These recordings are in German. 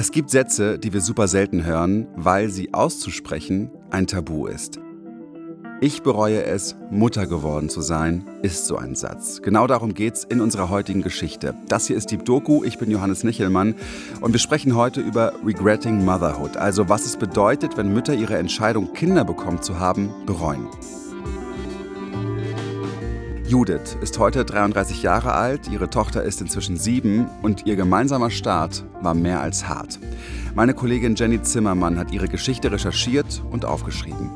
Es gibt Sätze, die wir super selten hören, weil sie auszusprechen ein Tabu ist. Ich bereue es, Mutter geworden zu sein, ist so ein Satz. Genau darum geht's in unserer heutigen Geschichte. Das hier ist Deep Doku, ich bin Johannes Nichelmann und wir sprechen heute über Regretting Motherhood, also was es bedeutet, wenn Mütter ihre Entscheidung, Kinder bekommen zu haben, bereuen. Judith ist heute 33 Jahre alt, ihre Tochter ist inzwischen sieben und ihr gemeinsamer Start war mehr als hart. Meine Kollegin Jenny Zimmermann hat ihre Geschichte recherchiert und aufgeschrieben.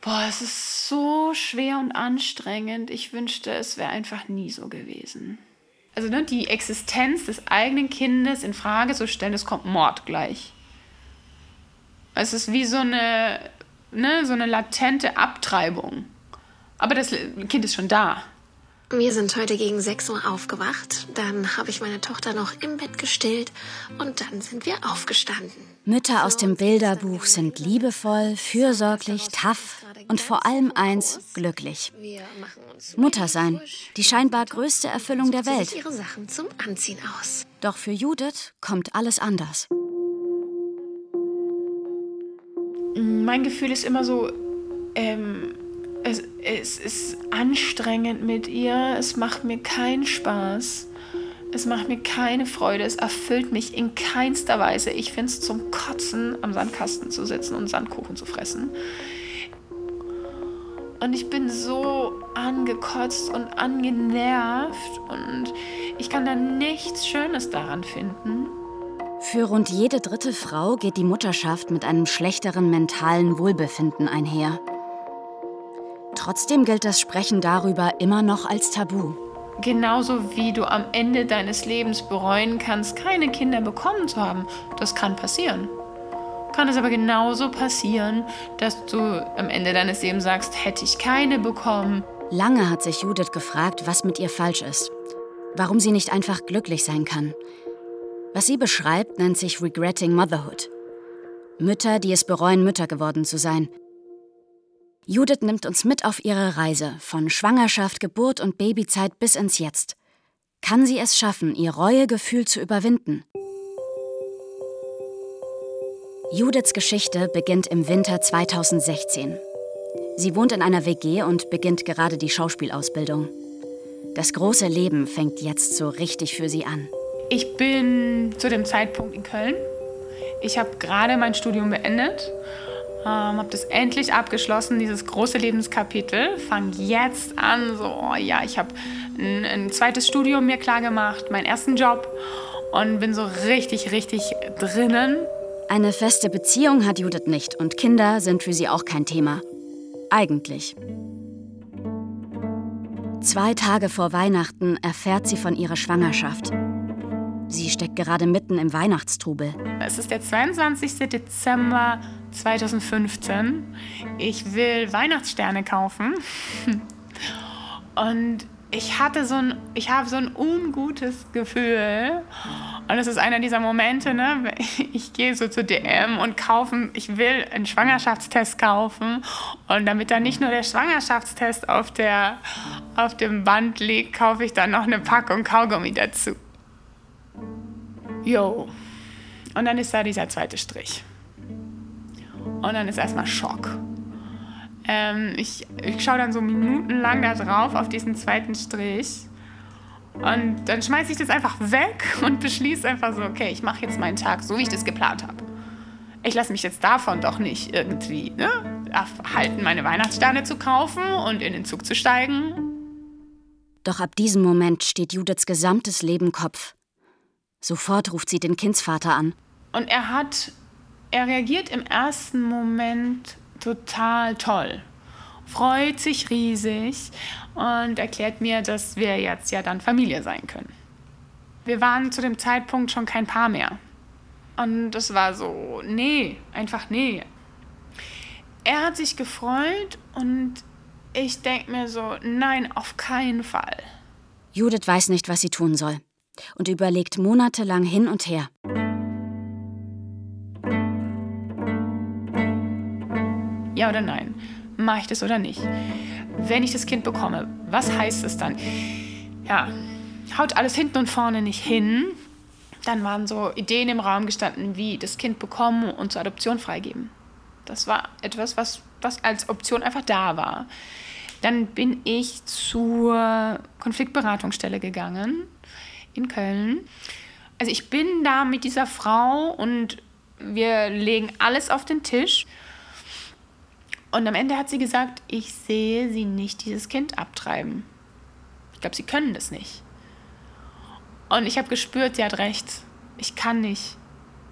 Boah, es ist so schwer und anstrengend. Ich wünschte, es wäre einfach nie so gewesen. Also ne, die Existenz des eigenen Kindes in Frage zu stellen, es kommt Mord gleich. Es ist wie so eine, ne, so eine latente Abtreibung. Aber das Kind ist schon da. Wir sind heute gegen 6 Uhr aufgewacht. Dann habe ich meine Tochter noch im Bett gestillt und dann sind wir aufgestanden. Mütter aus dem Bilderbuch sind liebevoll, fürsorglich, tough und vor allem eins, glücklich. Mutter sein, die scheinbar größte Erfüllung der Welt. ihre Sachen zum Anziehen aus. Doch für Judith kommt alles anders. Mein Gefühl ist immer so, ähm, es, es ist anstrengend mit ihr, es macht mir keinen Spaß, es macht mir keine Freude, es erfüllt mich in keinster Weise. Ich finde es zum Kotzen, am Sandkasten zu sitzen und Sandkuchen zu fressen. Und ich bin so angekotzt und angenervt und ich kann da nichts Schönes daran finden. Für rund jede dritte Frau geht die Mutterschaft mit einem schlechteren mentalen Wohlbefinden einher. Trotzdem gilt das Sprechen darüber immer noch als Tabu. Genauso wie du am Ende deines Lebens bereuen kannst, keine Kinder bekommen zu haben. Das kann passieren. Kann es aber genauso passieren, dass du am Ende deines Lebens sagst, hätte ich keine bekommen. Lange hat sich Judith gefragt, was mit ihr falsch ist. Warum sie nicht einfach glücklich sein kann. Was sie beschreibt, nennt sich Regretting Motherhood. Mütter, die es bereuen, Mütter geworden zu sein. Judith nimmt uns mit auf ihre Reise von Schwangerschaft, Geburt und Babyzeit bis ins Jetzt. Kann sie es schaffen, ihr Reuegefühl zu überwinden? Judiths Geschichte beginnt im Winter 2016. Sie wohnt in einer WG und beginnt gerade die Schauspielausbildung. Das große Leben fängt jetzt so richtig für sie an. Ich bin zu dem Zeitpunkt in Köln. Ich habe gerade mein Studium beendet, ähm, habe das endlich abgeschlossen, dieses große Lebenskapitel. Fange jetzt an, so, oh ja, ich habe ein, ein zweites Studium mir klar gemacht, meinen ersten Job und bin so richtig, richtig drinnen. Eine feste Beziehung hat Judith nicht und Kinder sind für sie auch kein Thema. Eigentlich. Zwei Tage vor Weihnachten erfährt sie von ihrer Schwangerschaft. Sie steckt gerade mitten im Weihnachtstrubel. Es ist der 22. Dezember 2015. Ich will Weihnachtssterne kaufen. Und ich hatte so ein, ich habe so ein ungutes Gefühl. Und es ist einer dieser Momente, ne? Ich gehe so zu DM und kaufen, ich will einen Schwangerschaftstest kaufen. Und damit da nicht nur der Schwangerschaftstest auf, der, auf dem Band liegt, kaufe ich dann noch eine Packung Kaugummi dazu. Jo. Und dann ist da dieser zweite Strich. Und dann ist erstmal Schock. Ähm, ich, ich schaue dann so minutenlang da drauf auf diesen zweiten Strich. Und dann schmeiße ich das einfach weg und beschließe einfach so, okay, ich mache jetzt meinen Tag so, wie ich das geplant habe. Ich lasse mich jetzt davon doch nicht irgendwie ne, halten, meine Weihnachtssterne zu kaufen und in den Zug zu steigen. Doch ab diesem Moment steht Judiths gesamtes Leben Kopf. Sofort ruft sie den Kindsvater an. Und er hat, er reagiert im ersten Moment total toll, freut sich riesig und erklärt mir, dass wir jetzt ja dann Familie sein können. Wir waren zu dem Zeitpunkt schon kein Paar mehr. Und das war so, nee, einfach nee. Er hat sich gefreut und ich denke mir so, nein, auf keinen Fall. Judith weiß nicht, was sie tun soll und überlegt monatelang hin und her. Ja oder nein? Mache ich das oder nicht? Wenn ich das Kind bekomme, was heißt es dann? ja, haut alles hinten und vorne nicht hin. Dann waren so Ideen im Raum gestanden, wie das Kind bekommen und zur Adoption freigeben. Das war etwas, was, was als Option einfach da war. Dann bin ich zur Konfliktberatungsstelle gegangen in Köln. Also ich bin da mit dieser Frau und wir legen alles auf den Tisch. Und am Ende hat sie gesagt, ich sehe sie nicht dieses Kind abtreiben. Ich glaube, sie können das nicht. Und ich habe gespürt, sie hat recht. Ich kann nicht.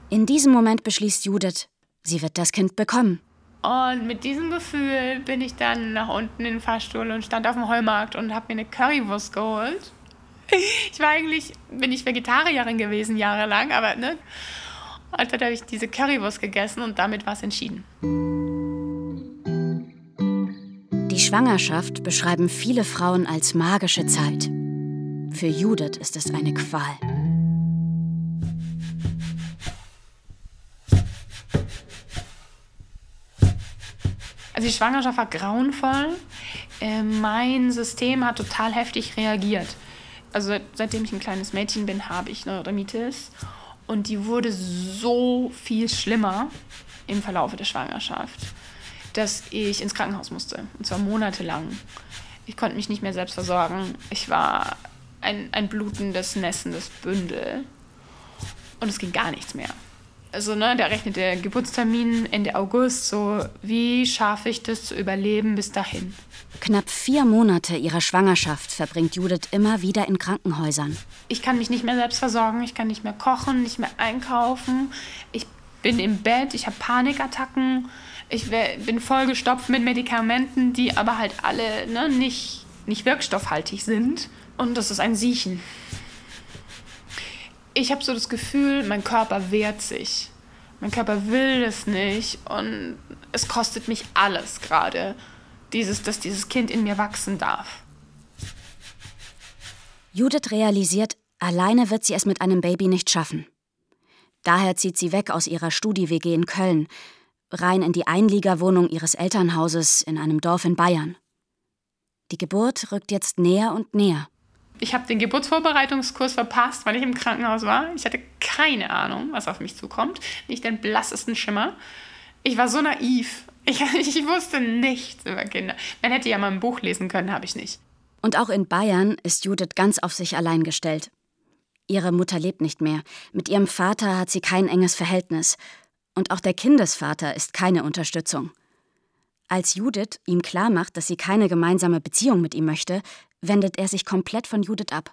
In diesem Moment beschließt Judith, sie wird das Kind bekommen. Und mit diesem Gefühl bin ich dann nach unten in den Fahrstuhl und stand auf dem Heumarkt und habe mir eine Currywurst geholt. Ich war eigentlich, bin ich Vegetarierin gewesen jahrelang, aber ne. Und dann habe ich diese Currywurst gegessen und damit war es entschieden. Die Schwangerschaft beschreiben viele Frauen als magische Zeit. Für Judith ist es eine Qual. Also die Schwangerschaft war grauenvoll. Äh, mein System hat total heftig reagiert. Also seitdem ich ein kleines Mädchen bin, habe ich Neurodermitis. Und die wurde so viel schlimmer im Verlauf der Schwangerschaft, dass ich ins Krankenhaus musste. Und zwar monatelang. Ich konnte mich nicht mehr selbst versorgen. Ich war ein, ein blutendes, nässendes Bündel. Und es ging gar nichts mehr. Also, ne, da rechnet der Geburtstermin Ende August. So, wie schaffe ich das zu überleben bis dahin? Knapp vier Monate ihrer Schwangerschaft verbringt Judith immer wieder in Krankenhäusern. Ich kann mich nicht mehr selbst versorgen, ich kann nicht mehr kochen, nicht mehr einkaufen. Ich bin im Bett, ich habe Panikattacken. Ich bin vollgestopft mit Medikamenten, die aber halt alle ne, nicht, nicht wirkstoffhaltig sind. Und das ist ein Siechen. Ich habe so das Gefühl, mein Körper wehrt sich. Mein Körper will es nicht und es kostet mich alles gerade, dieses, dass dieses Kind in mir wachsen darf. Judith realisiert, alleine wird sie es mit einem Baby nicht schaffen. Daher zieht sie weg aus ihrer Studi-WG in Köln, rein in die Einliegerwohnung ihres Elternhauses in einem Dorf in Bayern. Die Geburt rückt jetzt näher und näher ich habe den Geburtsvorbereitungskurs verpasst, weil ich im Krankenhaus war. Ich hatte keine Ahnung, was auf mich zukommt. Nicht den blassesten Schimmer. Ich war so naiv. Ich, ich wusste nichts über Kinder. Man hätte ja mal ein Buch lesen können, habe ich nicht. Und auch in Bayern ist Judith ganz auf sich allein gestellt. Ihre Mutter lebt nicht mehr. Mit ihrem Vater hat sie kein enges Verhältnis. Und auch der Kindesvater ist keine Unterstützung. Als Judith ihm klarmacht, dass sie keine gemeinsame Beziehung mit ihm möchte, wendet er sich komplett von Judith ab.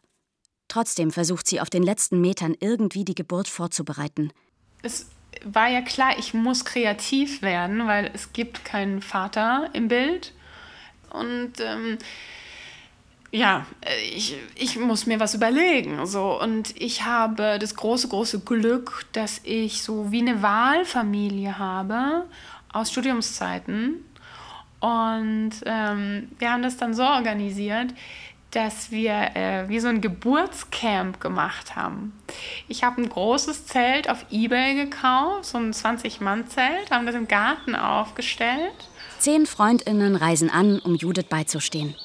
Trotzdem versucht sie auf den letzten Metern irgendwie die Geburt vorzubereiten. Es war ja klar, ich muss kreativ werden, weil es gibt keinen Vater im Bild. Und ähm, ja, ich, ich muss mir was überlegen. So. Und ich habe das große, große Glück, dass ich so wie eine Wahlfamilie habe aus Studiumszeiten und ähm, wir haben das dann so organisiert, dass wir äh, wie so ein Geburtscamp gemacht haben. Ich habe ein großes Zelt auf Ebay gekauft, so ein 20-Mann-Zelt, haben das im Garten aufgestellt. Zehn Freundinnen reisen an, um Judith beizustehen.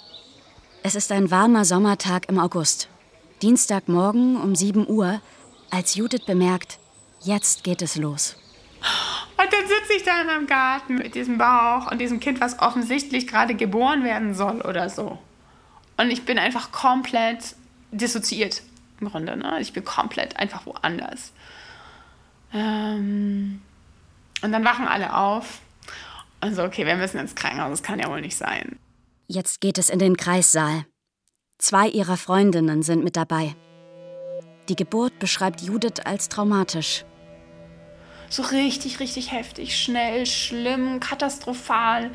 Es ist ein warmer Sommertag im August. Dienstagmorgen um 7 Uhr, als Judith bemerkt, jetzt geht es los. Und dann sitze ich da in meinem Garten mit diesem Bauch und diesem Kind, was offensichtlich gerade geboren werden soll oder so. Und ich bin einfach komplett dissoziiert im Grunde. Ne? Ich bin komplett einfach woanders. Ähm und dann wachen alle auf und so, okay, wir müssen ins Krankenhaus, das kann ja wohl nicht sein. Jetzt geht es in den Kreissaal. Zwei ihrer Freundinnen sind mit dabei. Die Geburt beschreibt Judith als traumatisch. So richtig, richtig heftig, schnell, schlimm, katastrophal.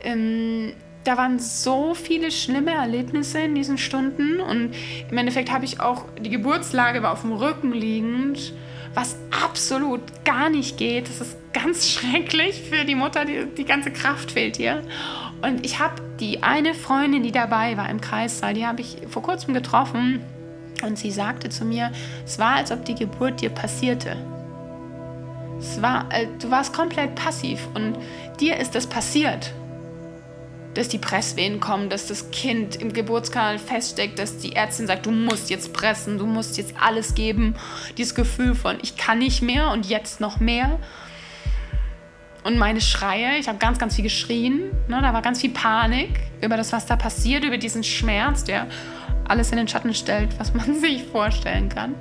Ähm, da waren so viele schlimme Erlebnisse in diesen Stunden und im Endeffekt habe ich auch die Geburtslage war auf dem Rücken liegend, was absolut gar nicht geht. Das ist ganz schrecklich für die Mutter, die, die ganze Kraft fehlt ihr. Und ich habe die eine Freundin, die dabei war im Kreissaal, die habe ich vor kurzem getroffen und sie sagte zu mir, es war, als ob die Geburt dir passierte. Es war, äh, du warst komplett passiv und dir ist das passiert. dass die Presswehen kommen, dass das Kind im Geburtskanal feststeckt, dass die Ärztin sagt, du musst jetzt pressen, du musst jetzt alles geben. Dieses Gefühl von, ich kann nicht mehr und jetzt noch mehr. Und meine Schreie, ich habe ganz, ganz viel geschrien. Ne, da war ganz viel Panik über das, was da passiert, über diesen Schmerz, der alles in den Schatten stellt, was man sich vorstellen kann.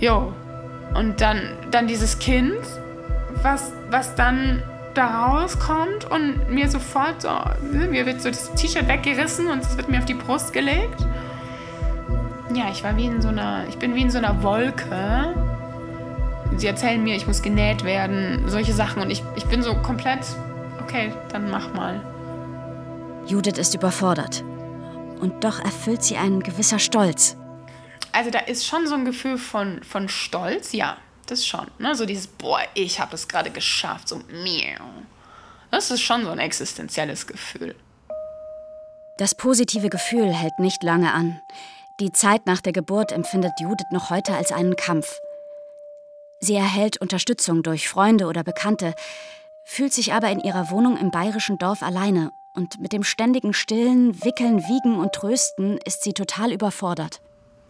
Jo. Und dann, dann dieses Kind, was, was dann da rauskommt und mir sofort so, ne, mir wird so das T-Shirt weggerissen und es wird mir auf die Brust gelegt. Ja, ich war wie in so einer, ich bin wie in so einer Wolke. Sie erzählen mir, ich muss genäht werden, solche Sachen und ich, ich bin so komplett, okay, dann mach mal. Judith ist überfordert. Und doch erfüllt sie ein gewisser Stolz. Also da ist schon so ein Gefühl von, von Stolz, ja das schon. Ne? So dieses, boah, ich habe es gerade geschafft, so miau. Das ist schon so ein existenzielles Gefühl. Das positive Gefühl hält nicht lange an. Die Zeit nach der Geburt empfindet Judith noch heute als einen Kampf. Sie erhält Unterstützung durch Freunde oder Bekannte, fühlt sich aber in ihrer Wohnung im bayerischen Dorf alleine und mit dem ständigen Stillen, Wickeln, Wiegen und Trösten ist sie total überfordert.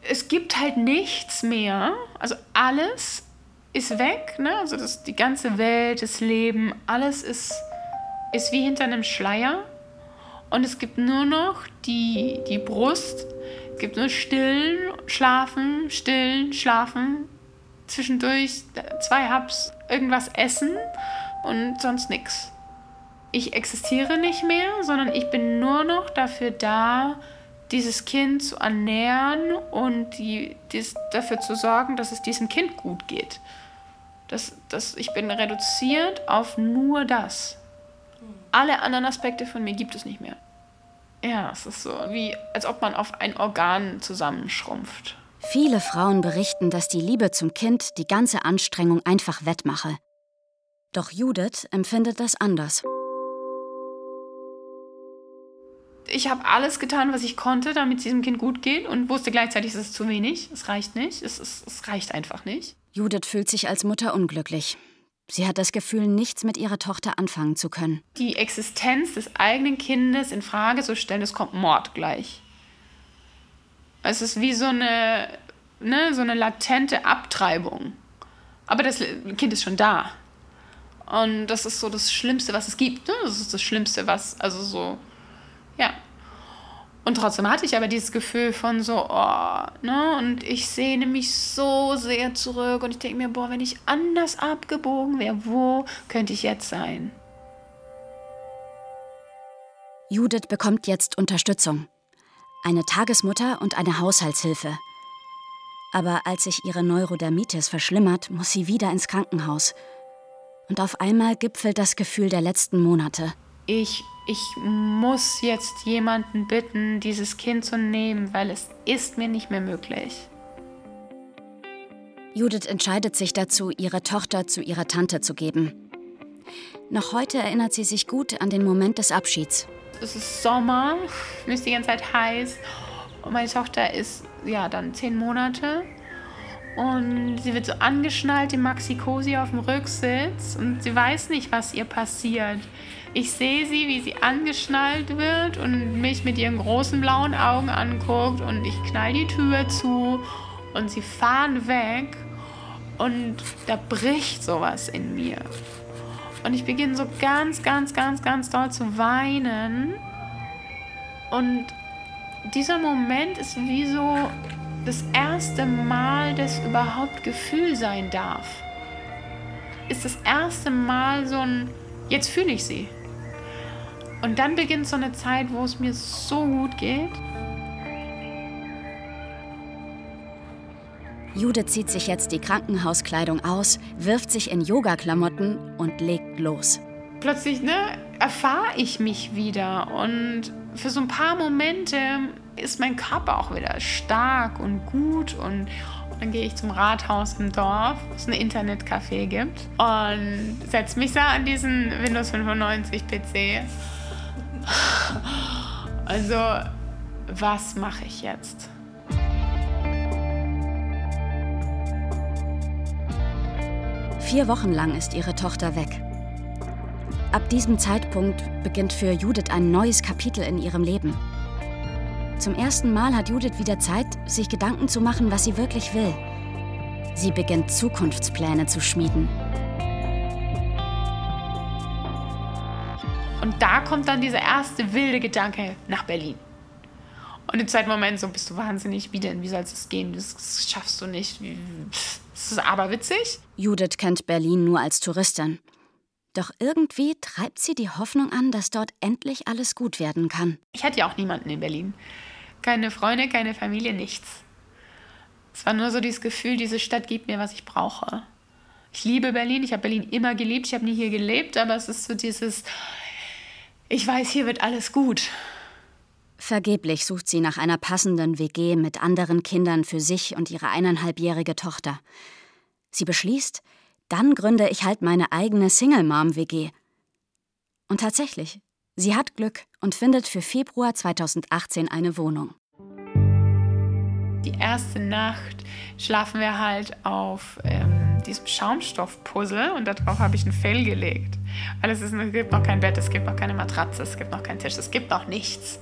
Es gibt halt nichts mehr, also alles ist weg, ne? Also das, die ganze Welt, das Leben, alles ist, ist wie hinter einem Schleier. Und es gibt nur noch die, die Brust. Es gibt nur Stillen, Schlafen, Stillen, Schlafen. Zwischendurch zwei Hubs irgendwas essen und sonst nichts. Ich existiere nicht mehr, sondern ich bin nur noch dafür da, dieses Kind zu ernähren und die, dies, dafür zu sorgen, dass es diesem Kind gut geht. Das, das, ich bin reduziert auf nur das. Alle anderen Aspekte von mir gibt es nicht mehr. Ja, es ist so, wie als ob man auf ein Organ zusammenschrumpft. Viele Frauen berichten, dass die Liebe zum Kind die ganze Anstrengung einfach wettmache. Doch Judith empfindet das anders. Ich habe alles getan, was ich konnte, damit es diesem Kind gut geht und wusste gleichzeitig, es ist zu wenig. Es reicht nicht. Es, ist, es reicht einfach nicht. Judith fühlt sich als Mutter unglücklich. Sie hat das Gefühl, nichts mit ihrer Tochter anfangen zu können. Die Existenz des eigenen Kindes in Frage zu stellen, das kommt Mord gleich. Es ist wie so eine, ne, so eine latente Abtreibung. Aber das Kind ist schon da. Und das ist so das Schlimmste, was es gibt. Ne? Das ist das Schlimmste, was, also so, ja, und trotzdem hatte ich aber dieses Gefühl von so, oh, ne? Und ich sehne mich so sehr zurück und ich denke mir, boah, wenn ich anders abgebogen wäre, wo könnte ich jetzt sein? Judith bekommt jetzt Unterstützung. Eine Tagesmutter und eine Haushaltshilfe. Aber als sich ihre Neurodermitis verschlimmert, muss sie wieder ins Krankenhaus. Und auf einmal gipfelt das Gefühl der letzten Monate. Ich ich muss jetzt jemanden bitten, dieses Kind zu nehmen, weil es ist mir nicht mehr möglich. Judith entscheidet sich dazu, ihre Tochter zu ihrer Tante zu geben. Noch heute erinnert sie sich gut an den Moment des Abschieds. Es ist Sommer, mir ist die ganze Zeit heiß und meine Tochter ist ja dann zehn Monate und sie wird so angeschnallt im Maxi-Cosi auf dem Rücksitz und sie weiß nicht, was ihr passiert. Ich sehe sie, wie sie angeschnallt wird und mich mit ihren großen blauen Augen anguckt und ich knall die Tür zu und sie fahren weg und da bricht sowas in mir. Und ich beginne so ganz, ganz, ganz, ganz doll zu weinen. Und dieser Moment ist wie so das erste Mal, dass überhaupt Gefühl sein darf. Ist das erste Mal so ein, jetzt fühle ich sie. Und dann beginnt so eine Zeit, wo es mir so gut geht. Judith zieht sich jetzt die Krankenhauskleidung aus, wirft sich in Yoga-Klamotten und legt los. Plötzlich ne, erfahre ich mich wieder und für so ein paar Momente ist mein Körper auch wieder stark und gut und dann gehe ich zum Rathaus im Dorf, wo es ein Internetcafé gibt und setze mich da an diesen Windows 95 PC also, was mache ich jetzt? Vier Wochen lang ist ihre Tochter weg. Ab diesem Zeitpunkt beginnt für Judith ein neues Kapitel in ihrem Leben. Zum ersten Mal hat Judith wieder Zeit, sich Gedanken zu machen, was sie wirklich will. Sie beginnt Zukunftspläne zu schmieden. Und da kommt dann dieser erste wilde Gedanke nach Berlin. Und im zweiten Moment so, bist du wahnsinnig, wie denn? Wie soll es gehen? Das schaffst du nicht. Das ist aber witzig. Judith kennt Berlin nur als Touristin. Doch irgendwie treibt sie die Hoffnung an, dass dort endlich alles gut werden kann. Ich hatte ja auch niemanden in Berlin. Keine Freunde, keine Familie, nichts. Es war nur so dieses Gefühl, diese Stadt gibt mir, was ich brauche. Ich liebe Berlin, ich habe Berlin immer geliebt, ich habe nie hier gelebt, aber es ist so dieses, ich weiß, hier wird alles gut. Vergeblich sucht sie nach einer passenden WG mit anderen Kindern für sich und ihre eineinhalbjährige Tochter. Sie beschließt, dann gründe ich halt meine eigene Single-Mom-WG. Und tatsächlich, sie hat Glück und findet für Februar 2018 eine Wohnung. Die erste Nacht schlafen wir halt auf ähm, diesem Schaumstoffpuzzle und darauf habe ich ein Fell gelegt. Weil es, ist, es gibt noch kein Bett, es gibt noch keine Matratze, es gibt noch keinen Tisch, es gibt noch nichts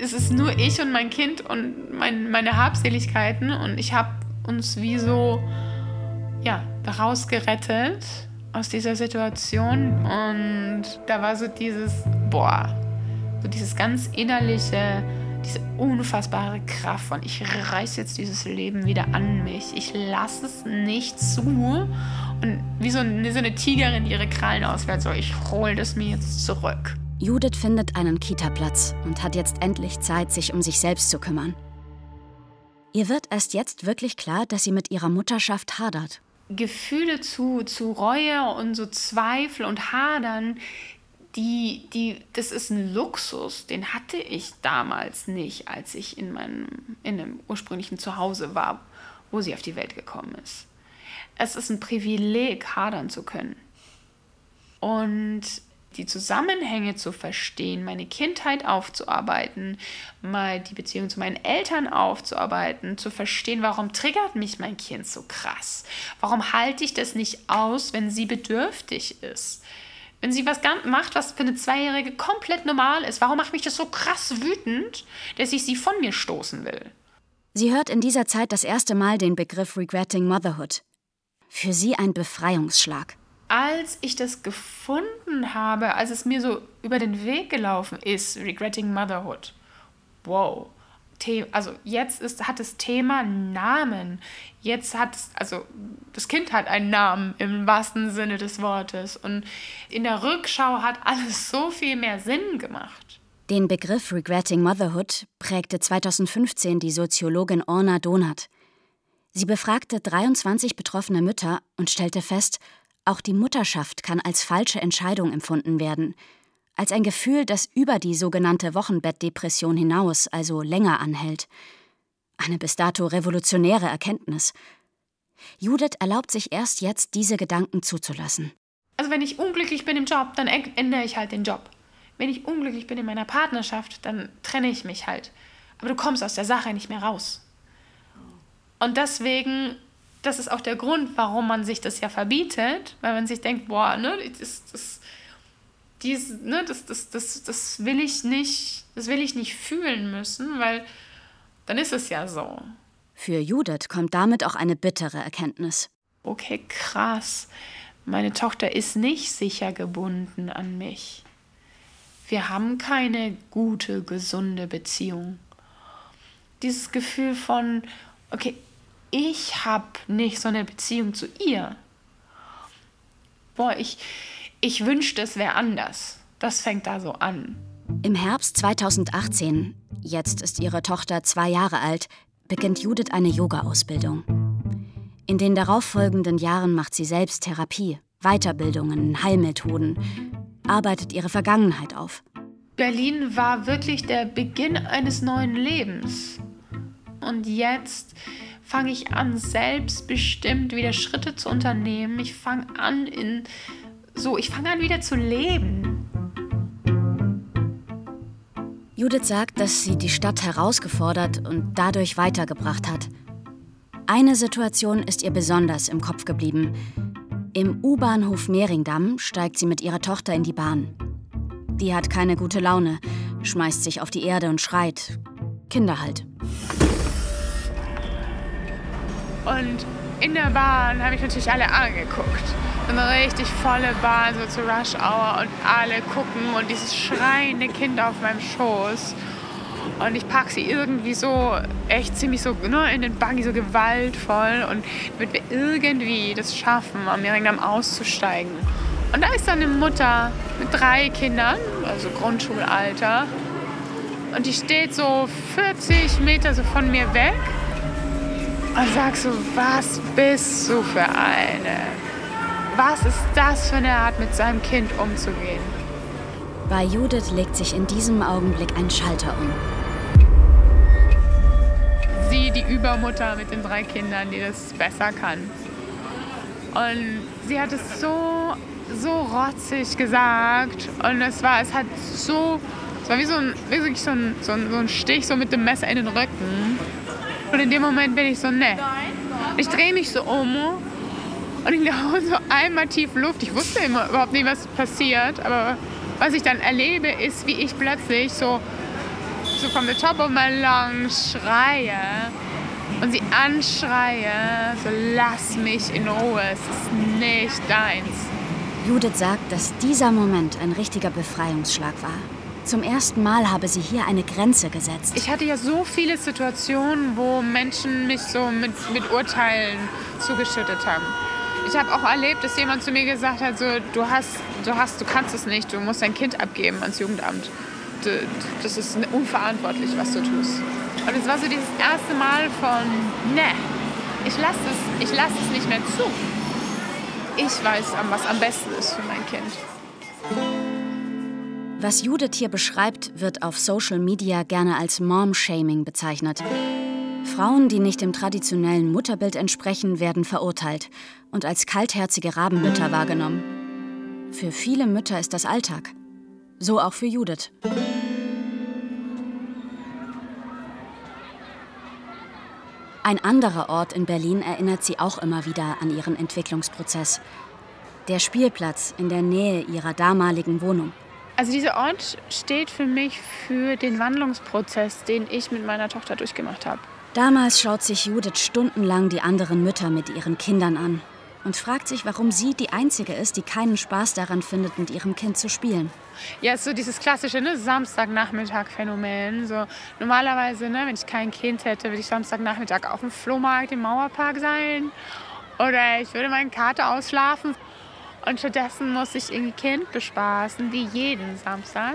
es ist nur ich und mein Kind und mein, meine Habseligkeiten und ich habe uns wie so ja, daraus gerettet aus dieser Situation und da war so dieses, boah, so dieses ganz innerliche, diese unfassbare Kraft von, ich reiß jetzt dieses Leben wieder an mich, ich lasse es nicht zu und wie so eine, so eine Tigerin ihre Krallen auswärts, so ich hole das mir jetzt zurück. Judith findet einen Kita-Platz und hat jetzt endlich Zeit, sich um sich selbst zu kümmern. Ihr wird erst jetzt wirklich klar, dass sie mit ihrer Mutterschaft hadert. Gefühle zu, zu Reue und so Zweifel und Hadern, die, die, das ist ein Luxus, den hatte ich damals nicht, als ich in meinem in einem ursprünglichen Zuhause war, wo sie auf die Welt gekommen ist. Es ist ein Privileg, hadern zu können. Und die Zusammenhänge zu verstehen, meine Kindheit aufzuarbeiten, mal die Beziehung zu meinen Eltern aufzuarbeiten, zu verstehen, warum triggert mich mein Kind so krass? Warum halte ich das nicht aus, wenn sie bedürftig ist? Wenn sie was macht, was für eine Zweijährige komplett normal ist, warum macht mich das so krass wütend, dass ich sie von mir stoßen will? Sie hört in dieser Zeit das erste Mal den Begriff Regretting Motherhood. Für sie ein Befreiungsschlag als ich das gefunden habe, als es mir so über den Weg gelaufen ist, Regretting Motherhood, wow, also jetzt ist, hat das Thema Namen. Jetzt hat es, also das Kind hat einen Namen im wahrsten Sinne des Wortes. Und in der Rückschau hat alles so viel mehr Sinn gemacht. Den Begriff Regretting Motherhood prägte 2015 die Soziologin Orna Donath. Sie befragte 23 betroffene Mütter und stellte fest, auch die Mutterschaft kann als falsche Entscheidung empfunden werden, als ein Gefühl, das über die sogenannte Wochenbettdepression hinaus, also länger anhält. Eine bis dato revolutionäre Erkenntnis. Judith erlaubt sich erst jetzt, diese Gedanken zuzulassen. Also wenn ich unglücklich bin im Job, dann ändere ich halt den Job. Wenn ich unglücklich bin in meiner Partnerschaft, dann trenne ich mich halt. Aber du kommst aus der Sache nicht mehr raus. Und deswegen das ist auch der Grund, warum man sich das ja verbietet, weil man sich denkt, boah, ne, das, das, dies, ne, das, das, das, das will ich nicht, das will ich nicht fühlen müssen, weil dann ist es ja so. Für Judith kommt damit auch eine bittere Erkenntnis. Okay, krass. Meine Tochter ist nicht sicher gebunden an mich. Wir haben keine gute, gesunde Beziehung. Dieses Gefühl von, okay, ich habe nicht so eine Beziehung zu ihr. Boah, ich, ich wünschte, es wäre anders. Das fängt da so an. Im Herbst 2018, jetzt ist ihre Tochter zwei Jahre alt, beginnt Judith eine Yoga-Ausbildung. In den darauffolgenden Jahren macht sie selbst Therapie, Weiterbildungen, Heilmethoden, arbeitet ihre Vergangenheit auf. Berlin war wirklich der Beginn eines neuen Lebens. Und jetzt fange ich an, selbstbestimmt wieder Schritte zu unternehmen. Ich fange an, in so, ich fange an, wieder zu leben. Judith sagt, dass sie die Stadt herausgefordert und dadurch weitergebracht hat. Eine Situation ist ihr besonders im Kopf geblieben. Im U-Bahnhof Mehringdamm steigt sie mit ihrer Tochter in die Bahn. Die hat keine gute Laune, schmeißt sich auf die Erde und schreit. Kinder halt. Und in der Bahn habe ich natürlich alle angeguckt. Eine richtig volle Bahn, so zur Rush Hour und alle gucken und dieses schreiende Kind auf meinem Schoß. Und ich packe sie irgendwie so, echt ziemlich so ne, in den Buggy, so gewaltvoll. Und damit wir irgendwie das schaffen, am Mehringdamm auszusteigen. Und da ist dann eine Mutter mit drei Kindern, also Grundschulalter. Und die steht so 40 Meter so von mir weg und sagt so, was bist du für eine? Was ist das für eine Art, mit seinem Kind umzugehen? Bei Judith legt sich in diesem Augenblick ein Schalter um. Sie, die Übermutter mit den drei Kindern, die das besser kann. Und sie hat es so, so rotzig gesagt. Und es war, es hat so, es war wie so ein, wirklich so ein, so ein, so ein Stich so mit dem Messer in den Rücken. Und in dem Moment bin ich so, ne. Ich drehe mich so um und ich glaube so einmal tief Luft. Ich wusste immer überhaupt nicht, was passiert. Aber was ich dann erlebe, ist, wie ich plötzlich so, so von the top of my lungs schreie und sie anschreie, so lass mich in Ruhe, es ist nicht deins. Judith sagt, dass dieser Moment ein richtiger Befreiungsschlag war. Zum ersten Mal habe sie hier eine Grenze gesetzt. Ich hatte ja so viele Situationen, wo Menschen mich so mit, mit Urteilen zugeschüttet haben. Ich habe auch erlebt, dass jemand zu mir gesagt hat, so, du, hast, du, hast, du kannst es nicht, du musst dein Kind abgeben ans Jugendamt. Du, das ist unverantwortlich, was du tust. Und es war so dieses erste Mal von, ne, ich lasse es, lass es nicht mehr zu. Ich weiß, was am besten ist für mein Kind. Was Judith hier beschreibt, wird auf Social Media gerne als Mom-Shaming bezeichnet. Frauen, die nicht dem traditionellen Mutterbild entsprechen, werden verurteilt und als kaltherzige Rabenmütter wahrgenommen. Für viele Mütter ist das Alltag. So auch für Judith. Ein anderer Ort in Berlin erinnert sie auch immer wieder an ihren Entwicklungsprozess. Der Spielplatz in der Nähe ihrer damaligen Wohnung. Also dieser Ort steht für mich für den Wandlungsprozess, den ich mit meiner Tochter durchgemacht habe. Damals schaut sich Judith stundenlang die anderen Mütter mit ihren Kindern an und fragt sich, warum sie die Einzige ist, die keinen Spaß daran findet, mit ihrem Kind zu spielen. Ja, so dieses klassische ne, Samstagnachmittag-Phänomen. So, normalerweise, ne, wenn ich kein Kind hätte, würde ich Samstagnachmittag auf dem Flohmarkt im Mauerpark sein. Oder ich würde meinen Kater ausschlafen. Und stattdessen muss ich irgendwie Kind bespaßen, wie jeden Samstag.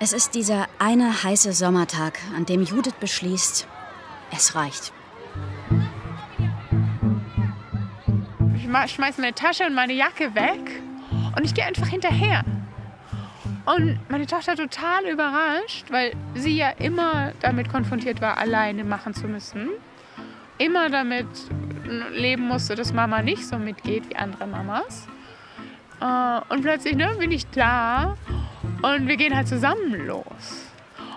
Es ist dieser eine heiße Sommertag, an dem Judith beschließt, es reicht. Ich schmeiße meine Tasche und meine Jacke weg und ich gehe einfach hinterher. Und meine Tochter total überrascht, weil sie ja immer damit konfrontiert war, alleine machen zu müssen. Immer damit leben musste, dass Mama nicht so mitgeht wie andere Mamas. Äh, und plötzlich ne, bin ich da und wir gehen halt zusammen los.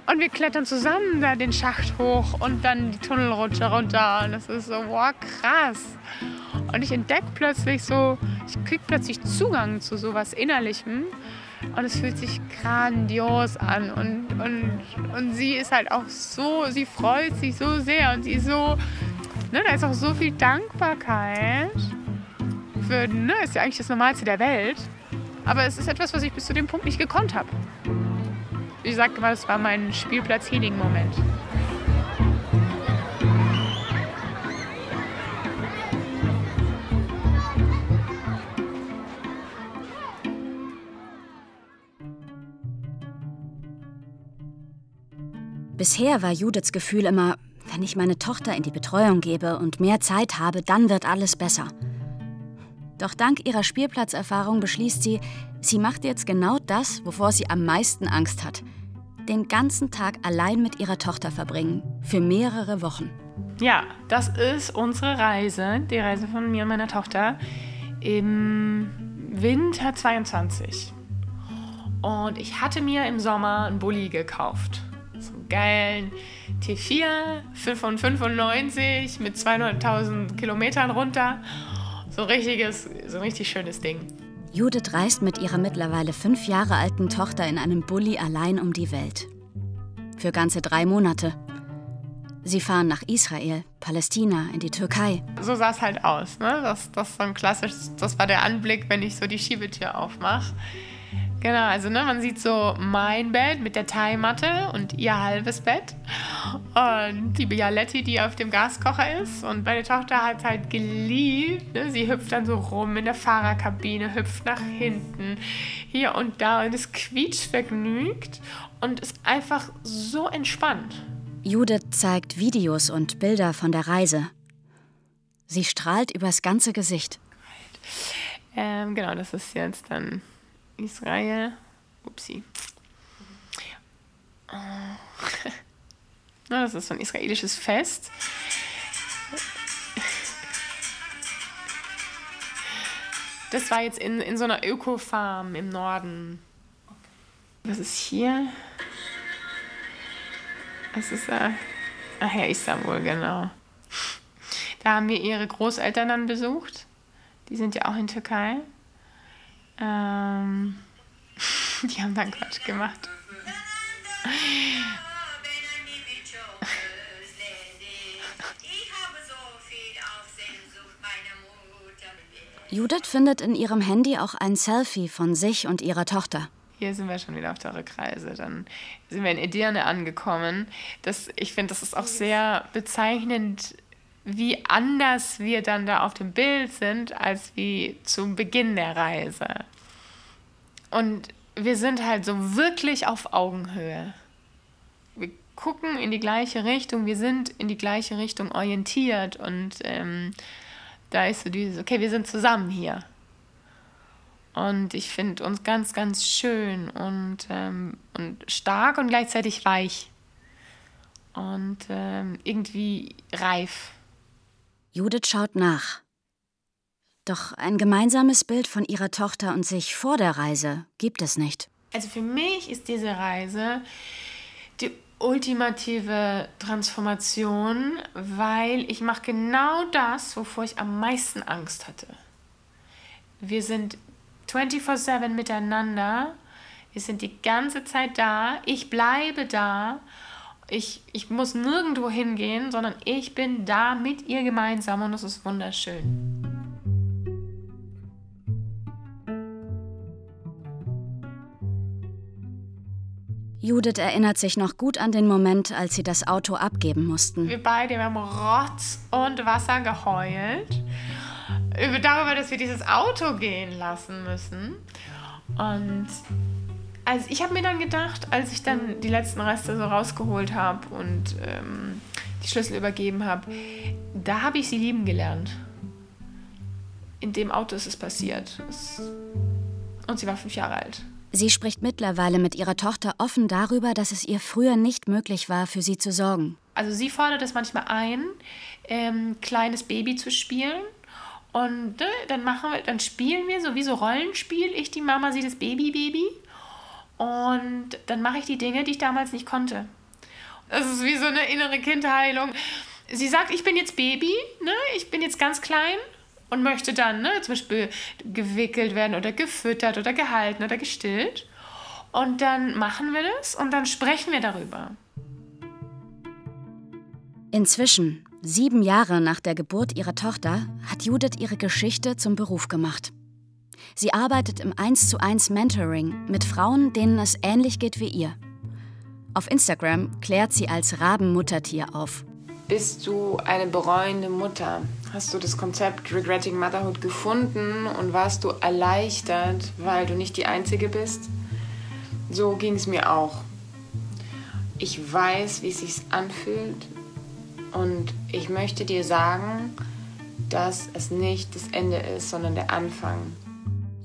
Und wir klettern zusammen da den Schacht hoch und dann die Tunnelrutsche runter. Und das ist so, wow, krass. Und ich entdecke plötzlich so, ich kriege plötzlich Zugang zu sowas Innerlichem. Und es fühlt sich grandios an. Und, und, und sie ist halt auch so, sie freut sich so sehr. Und sie ist so, ne, da ist auch so viel Dankbarkeit für, ne, ist ja eigentlich das Normalste der Welt. Aber es ist etwas, was ich bis zu dem Punkt nicht gekonnt habe. Ich sagte mal, das war mein Spielplatz-Healing-Moment. Bisher war Judiths Gefühl immer, wenn ich meine Tochter in die Betreuung gebe und mehr Zeit habe, dann wird alles besser. Doch dank ihrer Spielplatzerfahrung beschließt sie, sie macht jetzt genau das, wovor sie am meisten Angst hat. Den ganzen Tag allein mit ihrer Tochter verbringen, für mehrere Wochen. Ja, das ist unsere Reise, die Reise von mir und meiner Tochter im Winter 22. Und ich hatte mir im Sommer einen Bulli gekauft. So einen geilen T4 von 95 mit 200.000 Kilometern runter so richtiges, so ein richtig schönes Ding. Judith reist mit ihrer mittlerweile fünf Jahre alten Tochter in einem Bulli allein um die Welt. Für ganze drei Monate. Sie fahren nach Israel, Palästina, in die Türkei. So sah es halt aus. Ne? Das, das, so ein klassisch, das war der Anblick, wenn ich so die Schiebetür aufmache. Genau, also ne, man sieht so mein Bett mit der Thai-Matte und ihr halbes Bett. Und die Bialetti, die auf dem Gaskocher ist. Und meine Tochter hat halt geliebt. Ne? Sie hüpft dann so rum in der Fahrerkabine, hüpft nach hinten, hier und da und ist quietschvergnügt und ist einfach so entspannt. Judith zeigt Videos und Bilder von der Reise. Sie strahlt übers ganze Gesicht. Ähm, genau, das ist jetzt dann Israel. Upsi. das ist so ein israelisches Fest. Das war jetzt in, in so einer Öko-Farm im Norden. Was ist hier? Es ist, äh, ach ja, Istanbul, genau. Da haben wir ihre Großeltern dann besucht. Die sind ja auch in Türkei. Ähm, die haben dann Quatsch gemacht. Judith findet in ihrem Handy auch ein Selfie von sich und ihrer Tochter hier sind wir schon wieder auf der Rückreise. Dann sind wir in Edirne angekommen. Das, ich finde, das ist auch sehr bezeichnend, wie anders wir dann da auf dem Bild sind, als wie zum Beginn der Reise. Und wir sind halt so wirklich auf Augenhöhe. Wir gucken in die gleiche Richtung, wir sind in die gleiche Richtung orientiert und ähm, da ist so dieses, okay, wir sind zusammen hier. Und ich finde uns ganz, ganz schön und, ähm, und stark und gleichzeitig weich. Und ähm, irgendwie reif. Judith schaut nach. Doch ein gemeinsames Bild von ihrer Tochter und sich vor der Reise gibt es nicht. Also für mich ist diese Reise die ultimative Transformation, weil ich mache genau das, wovor ich am meisten Angst hatte. Wir sind 24-7 miteinander. Wir sind die ganze Zeit da. Ich bleibe da. Ich, ich muss nirgendwo hingehen, sondern ich bin da mit ihr gemeinsam und es ist wunderschön. Judith erinnert sich noch gut an den Moment, als sie das Auto abgeben mussten. Wir beide haben Rotz und Wasser geheult darüber, dass wir dieses Auto gehen lassen müssen. Und also ich habe mir dann gedacht, als ich dann die letzten Reste so rausgeholt habe und ähm, die Schlüssel übergeben habe, da habe ich sie lieben gelernt. In dem Auto ist es passiert. und sie war fünf Jahre alt. Sie spricht mittlerweile mit ihrer Tochter offen darüber, dass es ihr früher nicht möglich war, für sie zu sorgen. Also sie fordert es manchmal ein, ähm, kleines Baby zu spielen und äh, dann machen wir, dann spielen wir so wie so Rollenspiel. Ich, die Mama, sie das Baby, Baby. Und dann mache ich die Dinge, die ich damals nicht konnte. Das ist wie so eine innere Kindheilung. Sie sagt, ich bin jetzt Baby, ne? ich bin jetzt ganz klein und möchte dann ne, zum Beispiel gewickelt werden oder gefüttert oder gehalten oder gestillt. Und dann machen wir das und dann sprechen wir darüber. Inzwischen Sieben Jahre nach der Geburt ihrer Tochter hat Judith ihre Geschichte zum Beruf gemacht. Sie arbeitet im 1 zu 1 Mentoring mit Frauen, denen es ähnlich geht wie ihr. Auf Instagram klärt sie als Rabenmuttertier auf. Bist du eine bereuende Mutter? Hast du das Konzept Regretting Motherhood gefunden und warst du erleichtert, weil du nicht die Einzige bist? So ging es mir auch. Ich weiß, wie es sich anfühlt, und ich möchte dir sagen, dass es nicht das Ende ist, sondern der Anfang.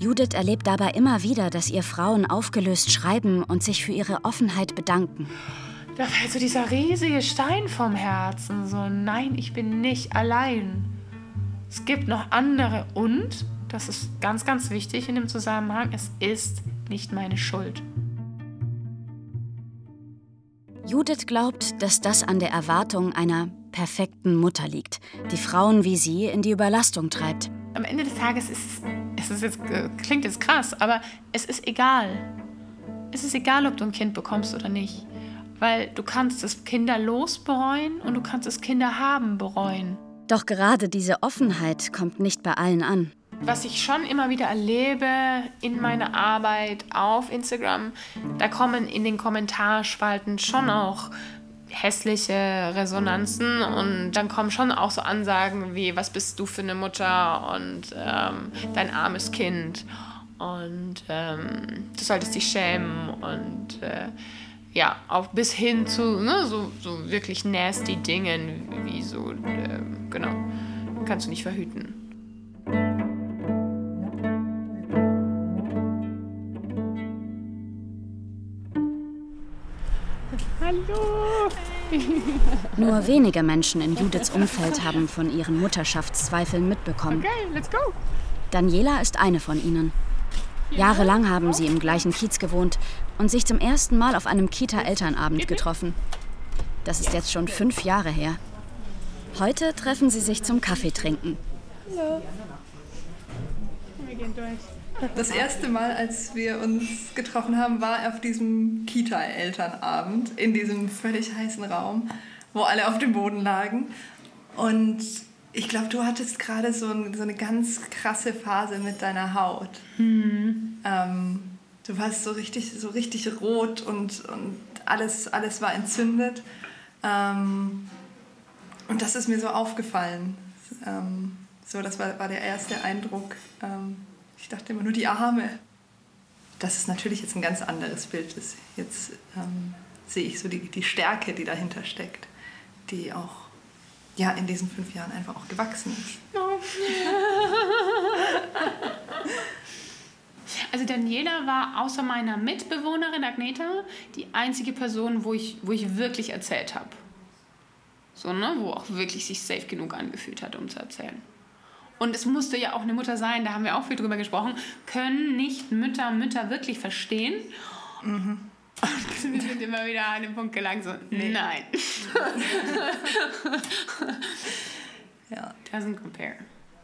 Judith erlebt dabei immer wieder, dass ihr Frauen aufgelöst schreiben und sich für ihre Offenheit bedanken. Da fällt so dieser riesige Stein vom Herzen. So, nein, ich bin nicht allein. Es gibt noch andere und, das ist ganz, ganz wichtig in dem Zusammenhang, es ist nicht meine Schuld. Judith glaubt, dass das an der Erwartung einer perfekten Mutter liegt, die Frauen wie sie in die Überlastung treibt. Am Ende des Tages ist es, ist jetzt, äh, klingt jetzt krass, aber es ist egal. Es ist egal, ob du ein Kind bekommst oder nicht. Weil du kannst es kinderlos bereuen und du kannst es Kinder haben bereuen. Doch gerade diese Offenheit kommt nicht bei allen an. Was ich schon immer wieder erlebe in meiner Arbeit auf Instagram, da kommen in den Kommentarspalten schon auch hässliche Resonanzen und dann kommen schon auch so Ansagen wie, was bist du für eine Mutter und ähm, dein armes Kind und ähm, du solltest dich schämen und äh, ja, auch bis hin zu ne, so, so wirklich nasty Dingen wie so, äh, genau, kannst du nicht verhüten. Hallo! Nur wenige Menschen in Judiths Umfeld haben von ihren Mutterschaftszweifeln mitbekommen. Okay, let's go. Daniela ist eine von ihnen. Jahrelang haben sie im gleichen Kiez gewohnt und sich zum ersten Mal auf einem Kita-Elternabend getroffen. Das ist jetzt schon fünf Jahre her. Heute treffen sie sich zum Kaffeetrinken. Hallo. Wir gehen durch. Das erste Mal, als wir uns getroffen haben, war auf diesem Kita-Elternabend in diesem völlig heißen Raum, wo alle auf dem Boden lagen. Und ich glaube, du hattest gerade so, ein, so, eine ganz krasse Phase mit deiner Haut. Mhm. Ähm, du warst so richtig, so richtig rot und, und alles, alles war entzündet. Ähm, und das ist mir so aufgefallen. Ähm, so, das war, war der erste Eindruck. Ähm, ich dachte immer nur die Arme. Das ist natürlich jetzt ein ganz anderes Bild ist. Jetzt ähm, sehe ich so die, die Stärke, die dahinter steckt, die auch ja, in diesen fünf Jahren einfach auch gewachsen ist. Also Daniela war außer meiner Mitbewohnerin Agneta die einzige Person, wo ich, wo ich wirklich erzählt habe. So, ne? Wo auch wirklich sich safe genug angefühlt hat, um zu erzählen und es musste ja auch eine Mutter sein, da haben wir auch viel drüber gesprochen, können nicht Mütter Mütter wirklich verstehen. Mhm. Und wir sind immer wieder an dem Punkt gelangt, so, nee. nein. ja. Doesn't compare.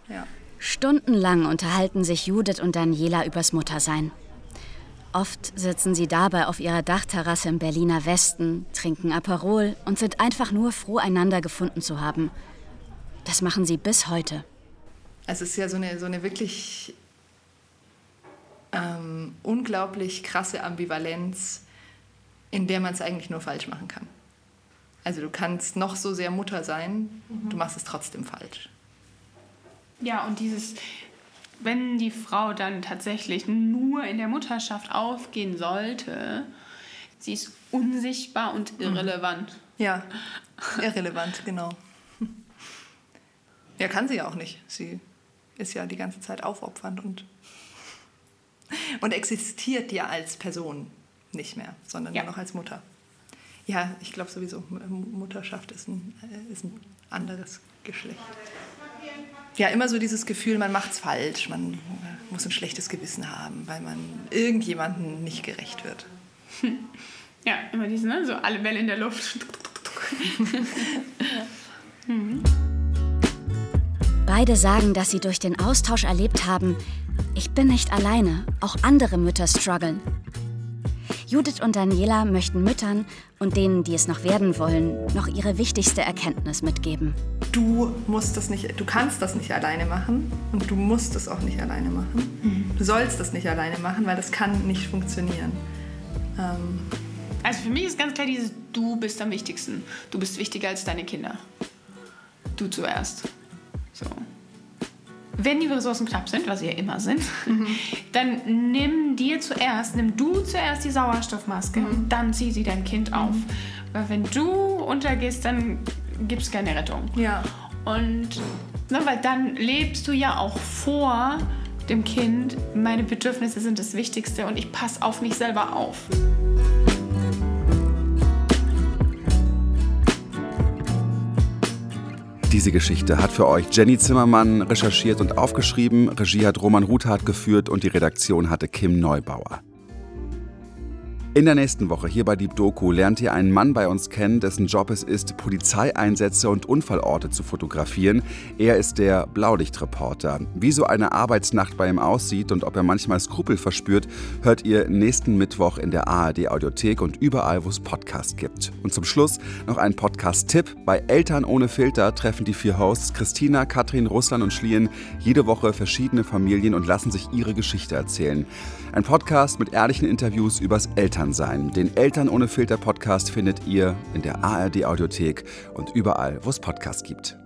Ja. Stundenlang unterhalten sich Judith und Daniela übers Muttersein. Oft sitzen sie dabei auf ihrer Dachterrasse im Berliner Westen, trinken Aperol und sind einfach nur froh, einander gefunden zu haben. Das machen sie bis heute. Also es ist ja so eine, so eine wirklich ähm, unglaublich krasse Ambivalenz, in der man es eigentlich nur falsch machen kann. Also du kannst noch so sehr Mutter sein, mhm. du machst es trotzdem falsch. Ja, und dieses, wenn die Frau dann tatsächlich nur in der Mutterschaft aufgehen sollte, sie ist unsichtbar und mhm. irrelevant. Ja, irrelevant, genau. Ja, kann sie ja auch nicht. Sie ist ja die ganze Zeit aufopfernd und, und existiert ja als Person nicht mehr, sondern ja. nur noch als Mutter. Ja, ich glaube sowieso, Mutterschaft ist ein, äh, ist ein anderes Geschlecht. Ja, immer so dieses Gefühl, man macht es falsch, man muss ein schlechtes Gewissen haben, weil man irgendjemandem nicht gerecht wird. Ja, immer diese, ne? so alle Bälle in der Luft. mhm. Beide sagen, dass sie durch den Austausch erlebt haben, ich bin nicht alleine, auch andere Mütter strugglen. Judith und Daniela möchten Müttern und denen, die es noch werden wollen, noch ihre wichtigste Erkenntnis mitgeben. Du musst das nicht, du kannst das nicht alleine machen und du musst es auch nicht alleine machen. Mhm. Du sollst das nicht alleine machen, weil das kann nicht funktionieren. Ähm also für mich ist ganz klar dieses Du bist am wichtigsten. Du bist wichtiger als deine Kinder. Du zuerst. So. Wenn die Ressourcen knapp sind, was sie ja immer sind, mhm. dann nimm dir zuerst, nimm du zuerst die Sauerstoffmaske mhm. und dann zieh sie dein Kind auf. Mhm. Weil wenn du untergehst, dann gibt es keine Rettung. Ja. Und ne, weil dann lebst du ja auch vor dem Kind, meine Bedürfnisse sind das Wichtigste und ich passe auf mich selber auf. Diese Geschichte hat für euch Jenny Zimmermann recherchiert und aufgeschrieben. Regie hat Roman Ruthardt geführt und die Redaktion hatte Kim Neubauer. In der nächsten Woche hier bei Deep Doku lernt ihr einen Mann bei uns kennen, dessen Job es ist, Polizeieinsätze und Unfallorte zu fotografieren. Er ist der Blaulichtreporter. Wie so eine Arbeitsnacht bei ihm aussieht und ob er manchmal Skrupel verspürt, hört ihr nächsten Mittwoch in der ARD Audiothek und überall, wo es Podcasts gibt. Und zum Schluss noch ein Podcast-Tipp. Bei Eltern ohne Filter treffen die vier Hosts Christina, Katrin, Russland und Schlien jede Woche verschiedene Familien und lassen sich ihre Geschichte erzählen. Ein Podcast mit ehrlichen Interviews übers Elternsein. Den Eltern ohne Filter Podcast findet ihr in der ARD Audiothek und überall, wo es Podcasts gibt.